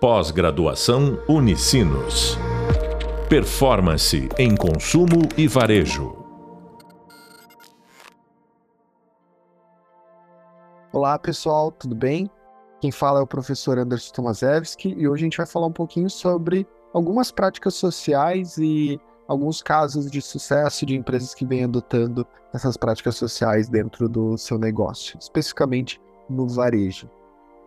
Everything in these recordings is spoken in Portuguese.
Pós-graduação Unicinos. Performance em consumo e varejo. Olá pessoal, tudo bem? Quem fala é o professor Anderson Tomaszewski e hoje a gente vai falar um pouquinho sobre algumas práticas sociais e alguns casos de sucesso de empresas que vêm adotando essas práticas sociais dentro do seu negócio, especificamente no varejo.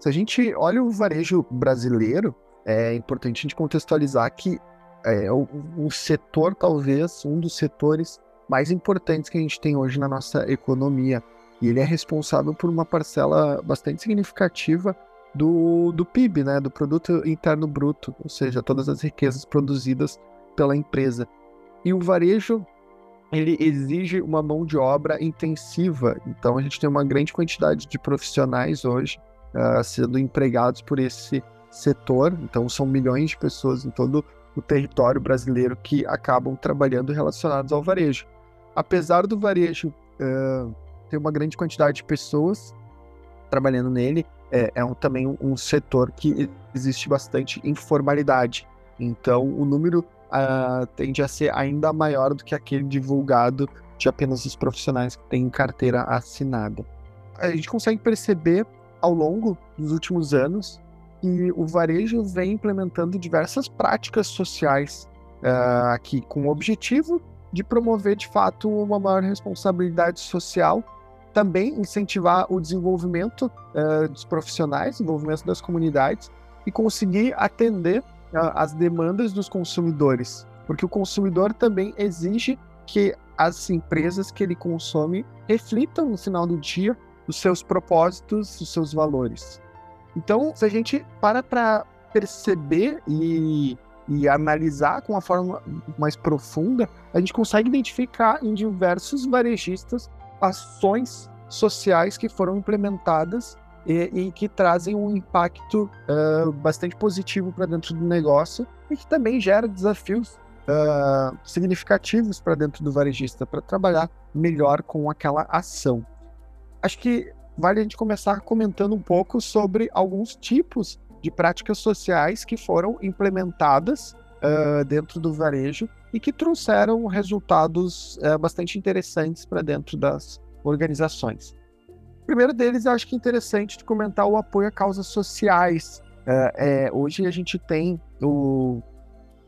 Se a gente olha o varejo brasileiro, é importante a gente contextualizar que é o, o setor, talvez, um dos setores mais importantes que a gente tem hoje na nossa economia. E ele é responsável por uma parcela bastante significativa do, do PIB, né, do Produto Interno Bruto, ou seja, todas as riquezas produzidas pela empresa. E o varejo, ele exige uma mão de obra intensiva, então a gente tem uma grande quantidade de profissionais hoje uh, sendo empregados por esse setor. Então, são milhões de pessoas em todo o território brasileiro que acabam trabalhando relacionados ao varejo. Apesar do varejo uh, ter uma grande quantidade de pessoas trabalhando nele, é, é um, também um, setor que existe bastante informalidade. Então, o número uh, tende a ser ainda maior do que aquele divulgado de apenas os profissionais que têm carteira assinada. A gente consegue perceber ao longo dos últimos anos e o varejo vem implementando diversas práticas sociais uh, aqui com o objetivo de promover de fato uma maior responsabilidade social, também incentivar o desenvolvimento uh, dos profissionais, desenvolvimento das comunidades e conseguir atender uh, as demandas dos consumidores, porque o consumidor também exige que as empresas que ele consome reflitam no final do dia os seus propósitos, os seus valores. Então, se a gente para para perceber e, e analisar com uma forma mais profunda, a gente consegue identificar em diversos varejistas ações sociais que foram implementadas e, e que trazem um impacto uh, bastante positivo para dentro do negócio e que também gera desafios uh, significativos para dentro do varejista para trabalhar melhor com aquela ação acho que vale a gente começar comentando um pouco sobre alguns tipos de práticas sociais que foram implementadas uh, dentro do varejo e que trouxeram resultados uh, bastante interessantes para dentro das organizações. O primeiro deles, eu acho que é interessante de comentar o apoio a causas sociais. Uh, é, hoje a gente tem o,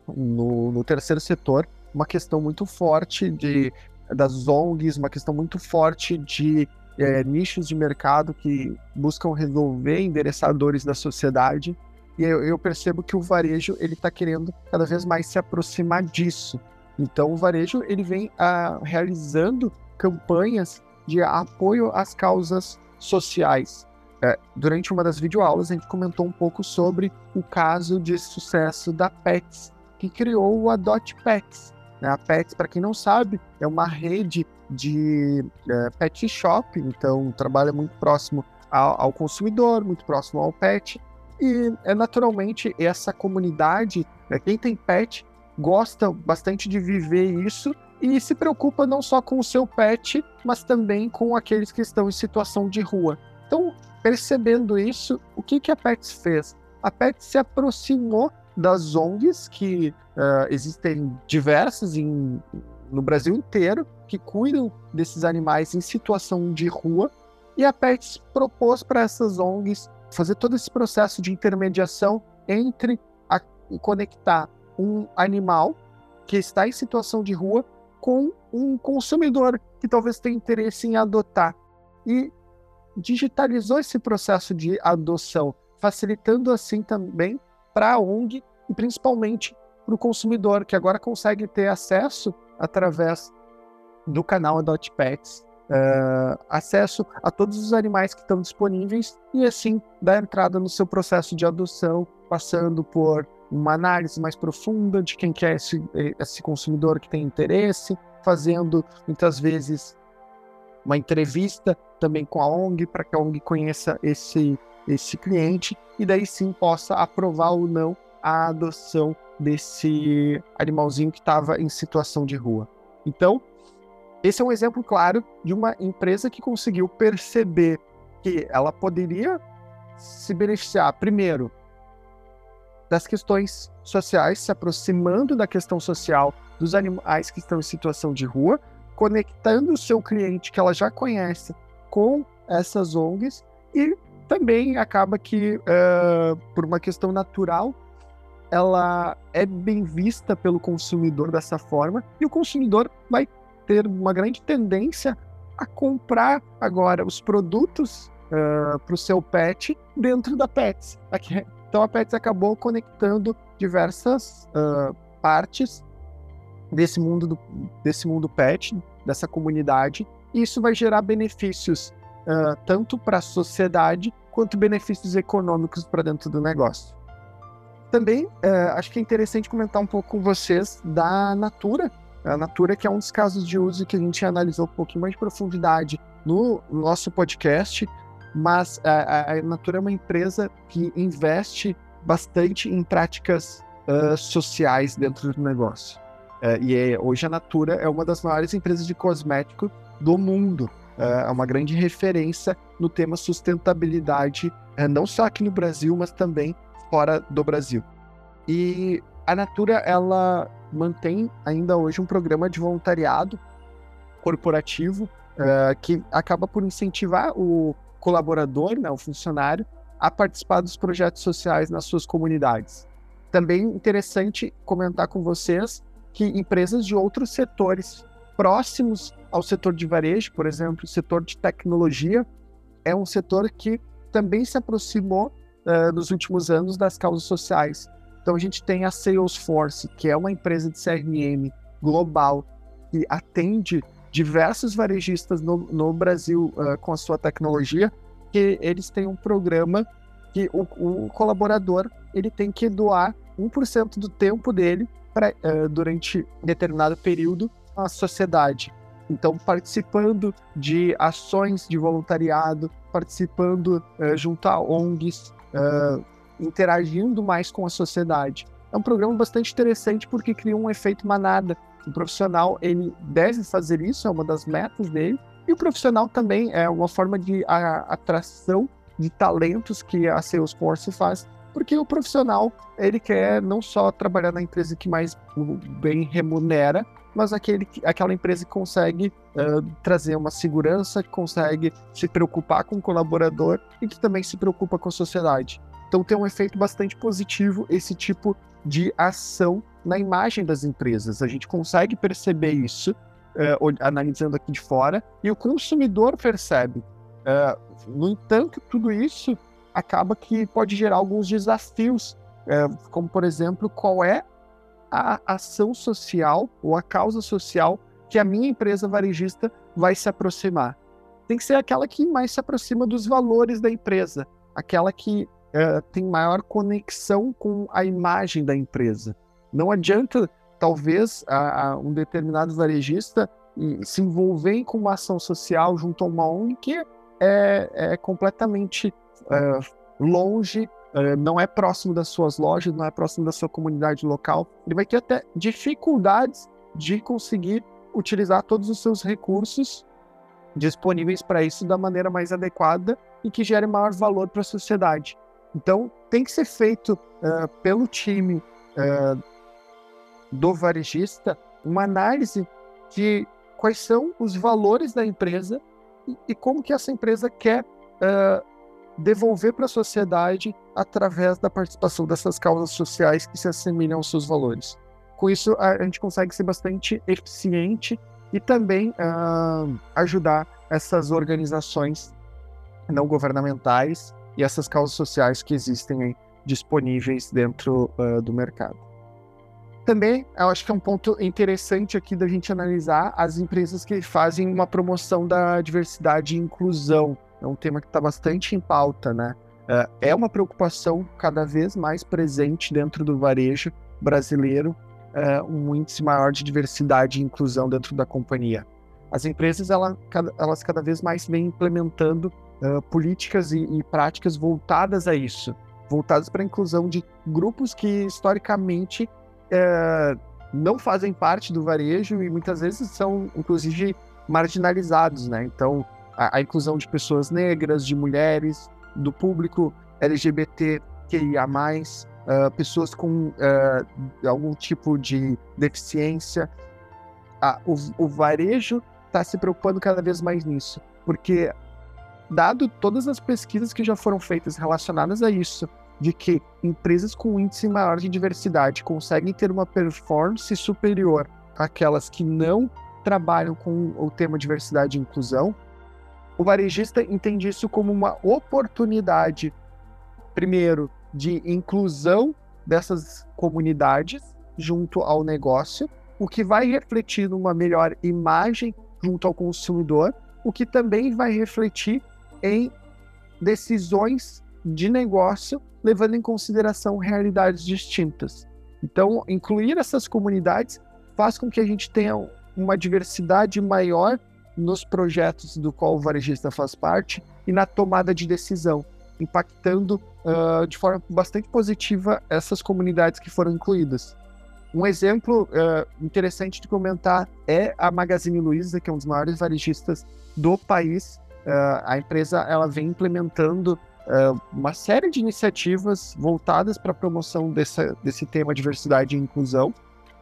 no, no terceiro setor uma questão muito forte de das ONGs, uma questão muito forte de é, nichos de mercado que buscam resolver endereçadores da sociedade. E eu, eu percebo que o varejo ele está querendo cada vez mais se aproximar disso. Então o varejo ele vem ah, realizando campanhas de apoio às causas sociais. É, durante uma das videoaulas a gente comentou um pouco sobre o caso de sucesso da Pets, que criou o Adote Pets. Né? A Pets, para quem não sabe, é uma rede de é, pet shop, então trabalha muito próximo ao, ao, consumidor, muito próximo ao pet. E é naturalmente essa comunidade, né, quem tem pet, gosta bastante de viver isso e se preocupa não só com o seu pet, mas também com aqueles que estão em situação de rua. Então, percebendo isso, o que, que a Pets fez? A Pets se aproximou das ONGs, que uh, existem diversas em, no Brasil inteiro, que cuidam desses animais em situação de rua, e a Pets propôs para essas ONGs fazer todo esse processo de intermediação entre a, conectar um animal que está em situação de rua com um consumidor que talvez tenha interesse em adotar. E digitalizou esse processo de adoção, facilitando assim também para a ONG e principalmente para o consumidor, que agora consegue ter acesso através do canal Adopt Pets, uh, acesso a todos os animais que estão disponíveis e assim dar entrada no seu processo de adoção, passando por uma análise mais profunda de quem quer é esse, esse consumidor que tem interesse, fazendo muitas vezes uma entrevista também com a ONG para que a ONG conheça esse, esse cliente e daí sim possa aprovar ou não a adoção desse animalzinho que estava em situação de rua. Então, esse é um exemplo claro de uma empresa que conseguiu perceber que ela poderia se beneficiar, primeiro, das questões sociais, se aproximando da questão social dos animais que estão em situação de rua, conectando o seu cliente que ela já conhece com essas ONGs e também acaba que, uh, por uma questão natural, ela é bem vista pelo consumidor dessa forma e o consumidor vai ter uma grande tendência a comprar agora os produtos uh, para o seu pet dentro da Pets. Então a Pets acabou conectando diversas uh, partes desse mundo do, desse mundo pet, dessa comunidade, e isso vai gerar benefícios uh, tanto para a sociedade quanto benefícios econômicos para dentro do negócio. Também uh, acho que é interessante comentar um pouco com vocês da Natura. A Natura, que é um dos casos de uso que a gente analisou um pouquinho mais de profundidade no nosso podcast, mas a, a Natura é uma empresa que investe bastante em práticas uh, sociais dentro do negócio. Uh, e é, hoje a Natura é uma das maiores empresas de cosmético do mundo. Uh, é uma grande referência no tema sustentabilidade, uh, não só aqui no Brasil, mas também fora do Brasil. E a Natura ela mantém ainda hoje um programa de voluntariado corporativo que acaba por incentivar o colaborador, né, o funcionário, a participar dos projetos sociais nas suas comunidades. Também interessante comentar com vocês que empresas de outros setores próximos ao setor de varejo, por exemplo, o setor de tecnologia, é um setor que também se aproximou uh, nos últimos anos das causas sociais. Então a gente tem a Salesforce, que é uma empresa de CRM global que atende diversos varejistas no, no Brasil uh, com a sua tecnologia, que eles têm um programa que o, o colaborador ele tem que doar 1% do tempo dele pra, uh, durante determinado período à sociedade. Então, participando de ações de voluntariado, participando uh, junto a ONGs, uh, interagindo mais com a sociedade. É um programa bastante interessante porque cria um efeito manada. O profissional ele deve fazer isso, é uma das metas dele, e o profissional também é uma forma de a, atração de talentos que a Salesforce faz porque o profissional, ele quer não só trabalhar na empresa que mais bem remunera, mas aquele, aquela empresa que consegue uh, trazer uma segurança, que consegue se preocupar com o colaborador e que também se preocupa com a sociedade. Então tem um efeito bastante positivo esse tipo de ação na imagem das empresas. A gente consegue perceber isso uh, analisando aqui de fora e o consumidor percebe. Uh, no entanto, tudo isso acaba que pode gerar alguns desafios, como por exemplo, qual é a ação social ou a causa social que a minha empresa varejista vai se aproximar. Tem que ser aquela que mais se aproxima dos valores da empresa, aquela que é, tem maior conexão com a imagem da empresa. Não adianta, talvez, a, a um determinado varejista se envolver com uma ação social junto a uma ONG que é, é completamente é, longe, não é próximo das suas lojas, não é próximo da sua comunidade local. Ele vai ter até dificuldades de conseguir utilizar todos os seus recursos disponíveis para isso da maneira mais adequada e que gere maior valor para a sociedade. Então, tem que ser feito uh, pelo time uh, do varejista uma análise de quais são os valores da empresa e, e como que essa empresa quer uh, devolver para a sociedade através da participação dessas causas sociais que se assemelham aos seus valores. Com isso, a, gente consegue ser bastante eficiente e também uh, ajudar essas organizações não governamentais e essas causas sociais que existem aí, disponíveis dentro uh, do mercado. Também, eu acho que é um ponto interessante aqui da gente analisar as empresas que fazem uma promoção da diversidade e inclusão é um tema que está bastante em pauta, né? É, é uma preocupação cada vez mais presente dentro do varejo brasileiro, é, um índice maior de diversidade e inclusão dentro da companhia. As empresas elas, cada vez mais vêm implementando uh, políticas e, práticas voltadas a isso, voltadas para a inclusão de grupos que historicamente não fazem parte do varejo e muitas vezes são, inclusive, marginalizados, né? Então, a, a inclusão de pessoas negras, de mulheres, do público LGBTQIA+, uh, pessoas com uh, algum tipo de deficiência. Ah, o, o varejo está se preocupando cada vez mais nisso, porque, dado todas as pesquisas que já foram feitas relacionadas a isso, de que empresas com índice maior de diversidade conseguem ter uma performance superior àquelas que não trabalham com o tema diversidade e inclusão, o varejista entende isso como uma oportunidade, primeiro, de inclusão dessas comunidades junto ao negócio, o que vai refletir numa melhor imagem junto ao consumidor, o que também vai refletir em decisões de negócio levando em consideração realidades distintas. Então, incluir essas comunidades faz com que a gente tenha uma diversidade maior nos projetos do qual o varejista faz parte e na tomada de decisão, impactando uh, de forma bastante positiva essas comunidades que foram incluídas. Um exemplo uh, interessante de comentar é a Magazine Luiza, que é um dos maiores varejistas do país. Uh, a empresa ela vem implementando uma série de iniciativas voltadas para a promoção dessa, desse tema diversidade e inclusão.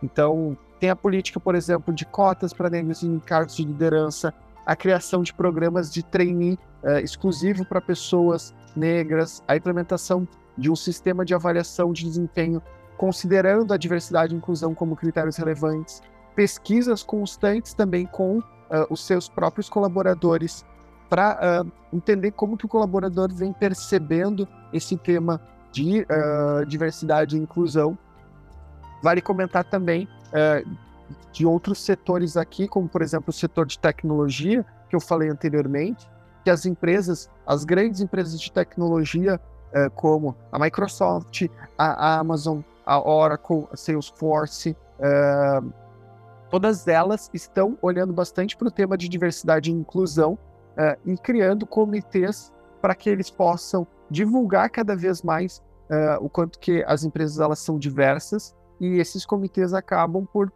Então, tem a política, por exemplo, de cotas para negros em cargos de liderança, a criação de programas de trainee uh, exclusivo para pessoas negras, a implementação de um sistema de avaliação de desempenho considerando a diversidade e inclusão como critérios relevantes, pesquisas constantes também com uh, os seus próprios colaboradores para uh, entender como que o colaborador vem percebendo esse tema de diversidade e inclusão. Vale comentar também é, de outros setores aqui, como por exemplo o setor de tecnologia, que eu falei anteriormente, que as empresas, as grandes empresas de tecnologia, é, como a Microsoft, a Amazon, a Oracle, a Salesforce, é, todas elas estão olhando bastante para o tema de diversidade e inclusão é, e criando comitês para que eles possam divulgar cada vez mais é, o quanto que as empresas elas são diversas e esses comitês acabam por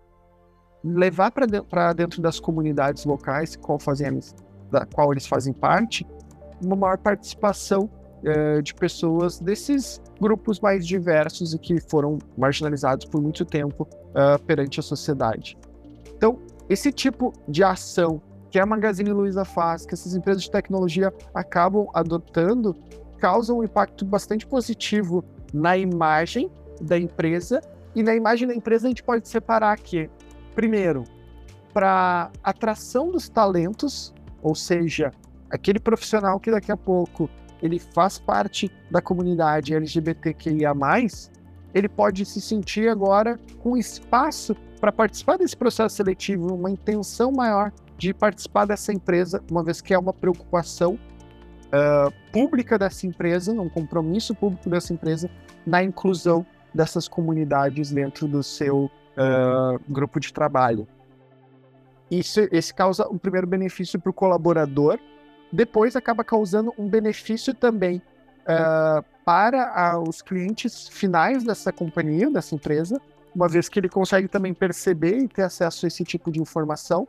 levar para dentro, dentro das comunidades locais qual fazem, da qual eles fazem parte, uma maior participação uh, de pessoas desses grupos mais diversos e que foram marginalizados por muito tempo uh, perante a sociedade. Então, esse tipo de ação que a Magazine Luiza faz, que essas empresas de tecnologia acabam adotando, causa um impacto bastante positivo na imagem da empresa e na imagem da empresa a gente pode separar aqui, primeiro, para atração dos talentos, ou seja, aquele profissional que daqui a pouco ele faz parte da comunidade LGBTQIA+, ele pode se sentir agora com espaço para participar desse processo seletivo, uma intenção maior de participar dessa empresa, uma vez que é uma preocupação uh, pública dessa empresa, um compromisso público dessa empresa na inclusão dessas comunidades dentro do seu uh, grupo de trabalho. Isso, esse causa um primeiro benefício para o colaborador, depois acaba causando um benefício também uh, para uh, os clientes finais dessa companhia, dessa empresa, uma vez que ele consegue também perceber e ter acesso a esse tipo de informação,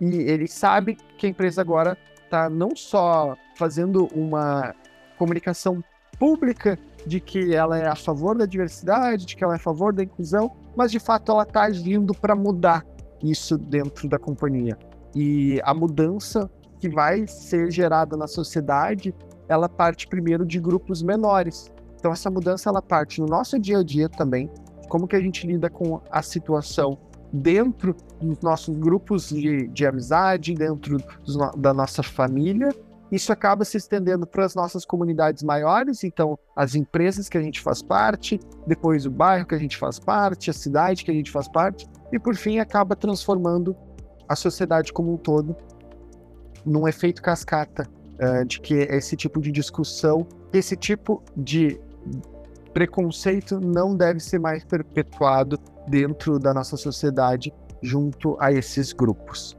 e ele sabe que a empresa agora está não só fazendo uma comunicação pública de que ela é a favor da diversidade, de que ela é a favor da inclusão, mas de fato ela está agindo para mudar isso dentro da companhia. E a mudança que vai ser gerada na sociedade, ela parte primeiro de grupos menores. Então essa mudança ela parte no nosso dia a dia também, como que a gente lida com a situação dentro dos nossos grupos de, de amizade, dentro dos, da nossa família isso acaba se estendendo para as nossas comunidades maiores, então as empresas que a gente faz parte, depois o bairro que a gente faz parte, a cidade que a gente faz parte, e por fim acaba transformando a sociedade como um todo num efeito cascata uh, de que esse tipo de discussão, esse tipo de preconceito não deve ser mais perpetuado dentro da nossa sociedade junto a esses grupos.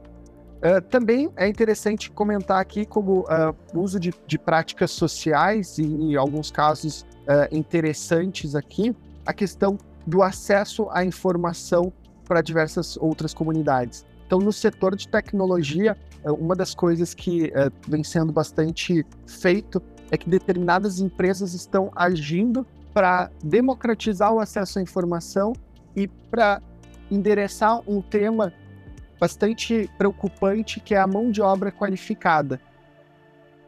Uh, também é interessante comentar aqui como uh, uso de, de, práticas sociais e, alguns casos uh, interessantes aqui, a questão do acesso à informação para diversas outras comunidades. Então, no setor de tecnologia, uma das coisas que vem sendo bastante feito é que determinadas empresas estão agindo para democratizar o acesso à informação e para endereçar um tema bastante preocupante que é a mão de obra qualificada.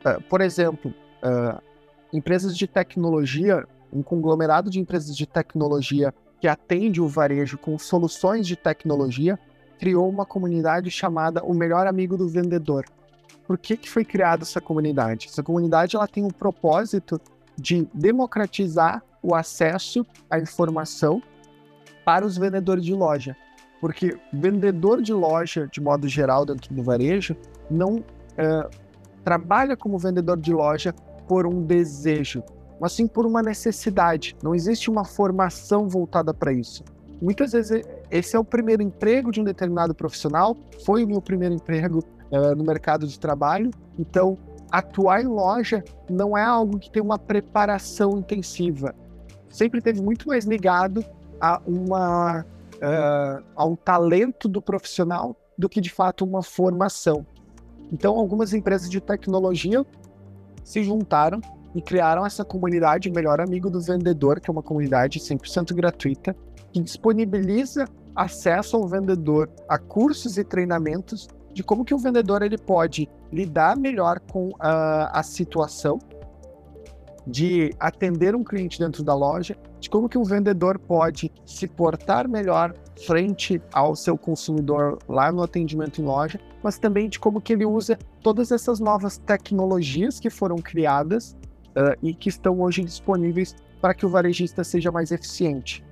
Uh, por exemplo, uh, empresas de tecnologia, um conglomerado de empresas de tecnologia que atende o varejo com soluções de tecnologia, criou uma comunidade chamada O Melhor Amigo do Vendedor. Por que, que foi criada essa comunidade? Essa comunidade ela tem o propósito de democratizar o acesso à informação para os vendedores de loja. Porque vendedor de loja, de modo geral, dentro do varejo, não uh, trabalha como vendedor de loja por um desejo, mas sim por uma necessidade. Não existe uma formação voltada para isso. Muitas vezes esse é o primeiro emprego de um determinado profissional, foi o meu primeiro emprego uh, no mercado de trabalho, então atuar em loja não é algo que tem uma preparação intensiva. Sempre teve muito mais ligado a uma uh, a um talento do profissional do que de fato uma formação. Então, algumas empresas de tecnologia se juntaram e criaram essa comunidade Melhor Amigo do Vendedor, que é uma comunidade 100% gratuita, que disponibiliza acesso ao vendedor a cursos e treinamentos de como que o vendedor ele pode lidar melhor com a, a situação de atender um cliente dentro da loja, de como que um vendedor pode se portar melhor frente ao seu consumidor lá no atendimento em loja, mas também de como que ele usa todas essas novas tecnologias que foram criadas uh, e que estão hoje disponíveis para que o varejista seja mais eficiente.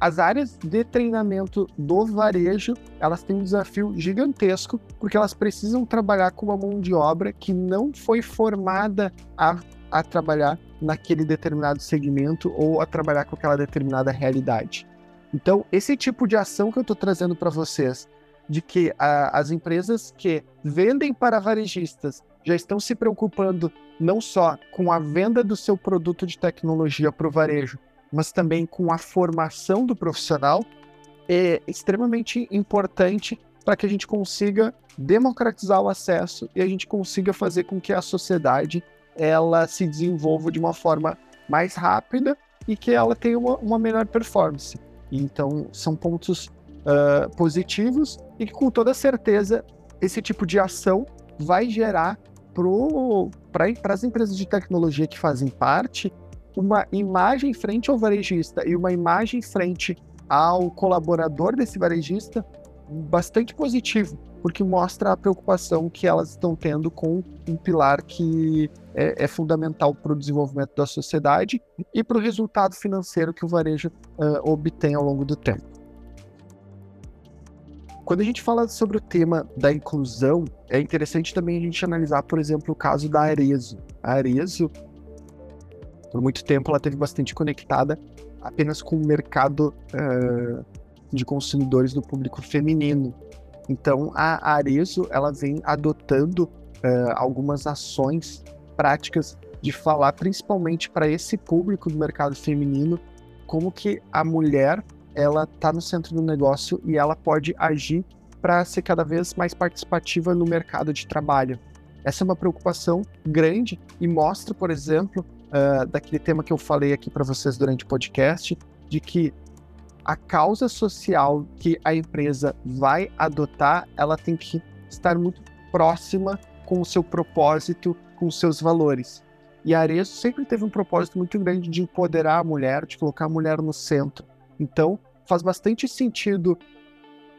As áreas de treinamento do varejo, elas têm um desafio gigantesco, porque elas precisam trabalhar com uma mão de obra que não foi formada a, a trabalhar naquele determinado segmento ou a trabalhar com aquela determinada realidade. Então, esse tipo de ação que eu estou trazendo para vocês, de que a, as empresas que vendem para varejistas já estão se preocupando não só com a venda do seu produto de tecnologia para o varejo, mas também com a formação do profissional, é extremamente importante para que a gente consiga democratizar o acesso e a gente consiga fazer com que a sociedade ela se desenvolva de uma forma mais rápida e que ela tenha uma, uma melhor performance. Então, são pontos uh, positivos e que, com toda certeza, esse tipo de ação vai gerar para as empresas de tecnologia que fazem parte uma imagem frente ao varejista e uma imagem frente ao colaborador desse varejista bastante positivo, porque mostra a preocupação que elas estão tendo com um pilar que é, é fundamental para o desenvolvimento da sociedade e para o resultado financeiro que o varejo uh, obtém ao longo do tempo. Quando a gente fala sobre o tema da inclusão, é interessante também a gente analisar, por exemplo, o caso da Arezo. A Arezo, por muito tempo, ela teve bastante conectada apenas com o mercado uh, de consumidores do público feminino. Então, a Arezo ela vem adotando uh, algumas ações práticas de falar principalmente para esse público do mercado feminino como que a mulher ela está no centro do negócio e ela pode agir para ser cada vez mais participativa no mercado de trabalho. Essa é uma preocupação grande e mostra, por exemplo, uh, daquele tema que eu falei aqui para vocês durante o podcast, de que a causa social que a empresa vai adotar, ela tem que estar muito próxima com o seu propósito, com seus valores. E Arezzo sempre teve um propósito muito grande de empoderar a mulher, de colocar a mulher no centro. Então, faz bastante sentido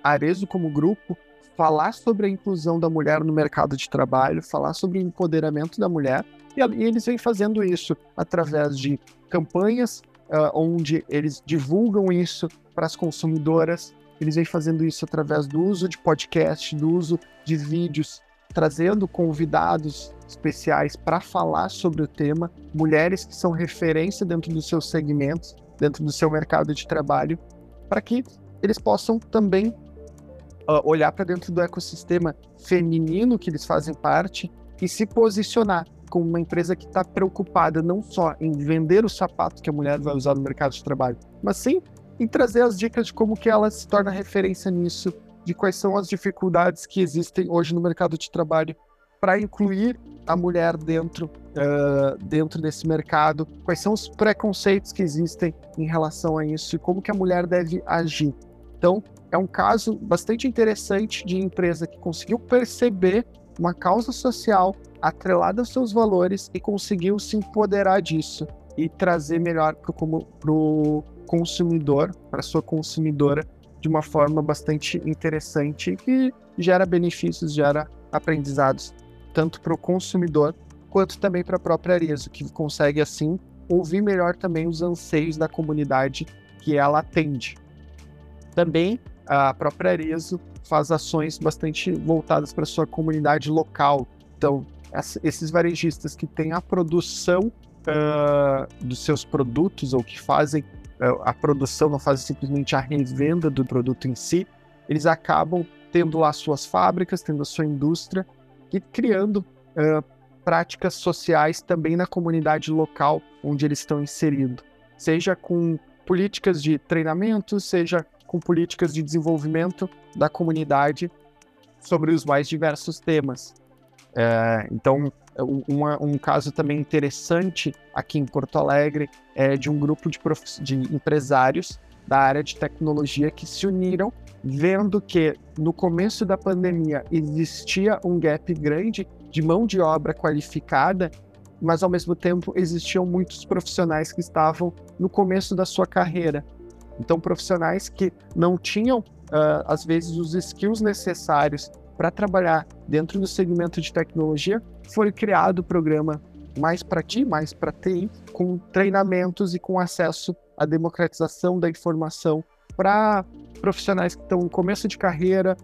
Arezzo como grupo falar sobre a inclusão da mulher no mercado de trabalho, falar sobre o empoderamento da mulher, e, eles vêm fazendo isso através de campanhas uh, onde eles divulgam isso para as consumidoras. Eles vêm fazendo isso através do uso de podcast, do uso de vídeos, trazendo convidados especiais para falar sobre o tema, mulheres que são referência dentro dos seus segmentos, dentro do seu mercado de trabalho, para que eles possam também uh, olhar para dentro do ecossistema feminino que eles fazem parte e se posicionar como uma empresa que está preocupada não só em vender o sapato que a mulher vai usar no mercado de trabalho, mas sim em trazer as dicas de como que ela se torna referência nisso, de quais são as dificuldades que existem hoje no mercado de trabalho, para incluir a mulher dentro, uh, dentro desse mercado, quais são os preconceitos que existem em relação a isso e como que a mulher deve agir. Então, é um caso bastante interessante de empresa que conseguiu perceber uma causa social atrelada aos seus valores e conseguiu se empoderar disso e trazer melhor para o consumidor, para sua consumidora, de uma forma bastante interessante que gera benefícios, gera aprendizados tanto para o consumidor quanto também para a própria Arezo, que consegue assim ouvir melhor também os anseios da comunidade que ela atende. Também a própria Arezo faz ações bastante voltadas para sua comunidade local. Então, esses varejistas que têm a produção uh, dos seus produtos ou que fazem uh, a produção, não fazem simplesmente a revenda do produto em si, eles acabam tendo lá suas fábricas, tendo a sua indústria e criando uh, práticas sociais também na comunidade local onde eles estão inseridos, seja com políticas de treinamento, seja com políticas de desenvolvimento da comunidade sobre os mais diversos temas. É, então, um caso também interessante aqui em Porto Alegre é de um grupo de, de empresários da área de tecnologia que se uniram, vendo que no começo da pandemia existia um gap grande de mão de obra qualificada, mas ao mesmo tempo existiam muitos profissionais que estavam no começo da sua carreira. Então, profissionais que não tinham, uh, às vezes, os skills necessários para trabalhar dentro do segmento de tecnologia, foi criado o programa Mais para Ti, Mais para TI, com treinamentos e com acesso à democratização da informação para profissionais que estão no começo de carreira,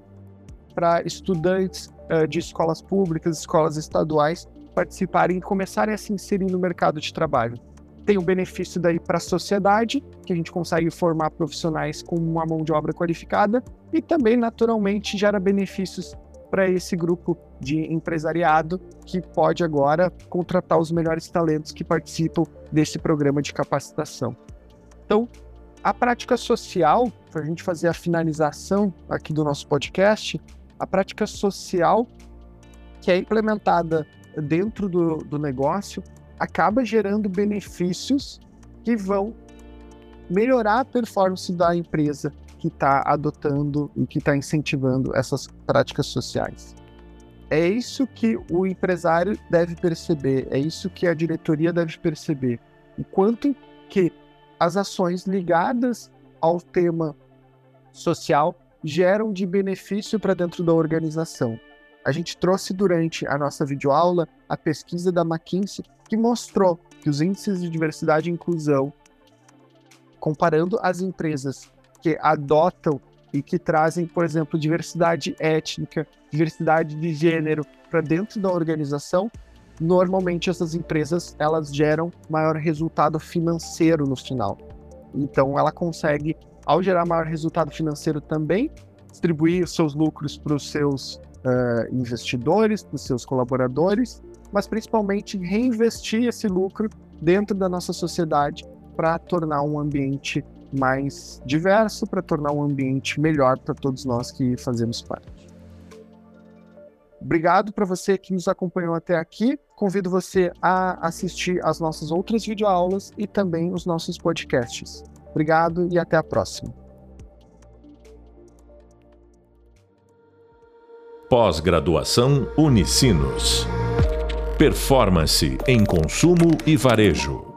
para estudantes uh, de escolas públicas, escolas estaduais, participarem e começarem a se inserir no mercado de trabalho tem o benefício daí para a sociedade, que a gente consegue formar profissionais com uma mão de obra qualificada, e também, naturalmente, gera benefícios para esse grupo de empresariado que pode agora contratar os melhores talentos que participam desse programa de capacitação. Então, a prática social, para a gente fazer a finalização aqui do nosso podcast, a prática social que é implementada dentro do, do negócio, acaba gerando benefícios que vão melhorar a performance da empresa que está adotando e que está incentivando essas práticas sociais. É isso que o empresário deve perceber, é isso que a diretoria deve perceber. O quanto que as ações ligadas ao tema social geram de benefício para dentro da organização. A gente trouxe durante a nossa videoaula a pesquisa da McKinsey que mostrou que os índices de diversidade e inclusão, comparando as empresas que adotam e que trazem, por exemplo, diversidade étnica, diversidade de gênero para dentro da organização, normalmente essas empresas elas geram maior resultado financeiro no final. Então ela consegue, ao gerar maior resultado financeiro também, distribuir seus lucros para os seus uh, investidores, para os seus colaboradores mas principalmente reinvestir esse lucro dentro da nossa sociedade para tornar um ambiente mais diverso, para tornar um ambiente melhor para todos nós que fazemos parte. Obrigado para você que nos acompanhou até aqui. Convido você a assistir as nossas outras videoaulas e também os nossos podcasts. Obrigado e até a próxima. Pós-graduação Unicinos. Performance em consumo e varejo.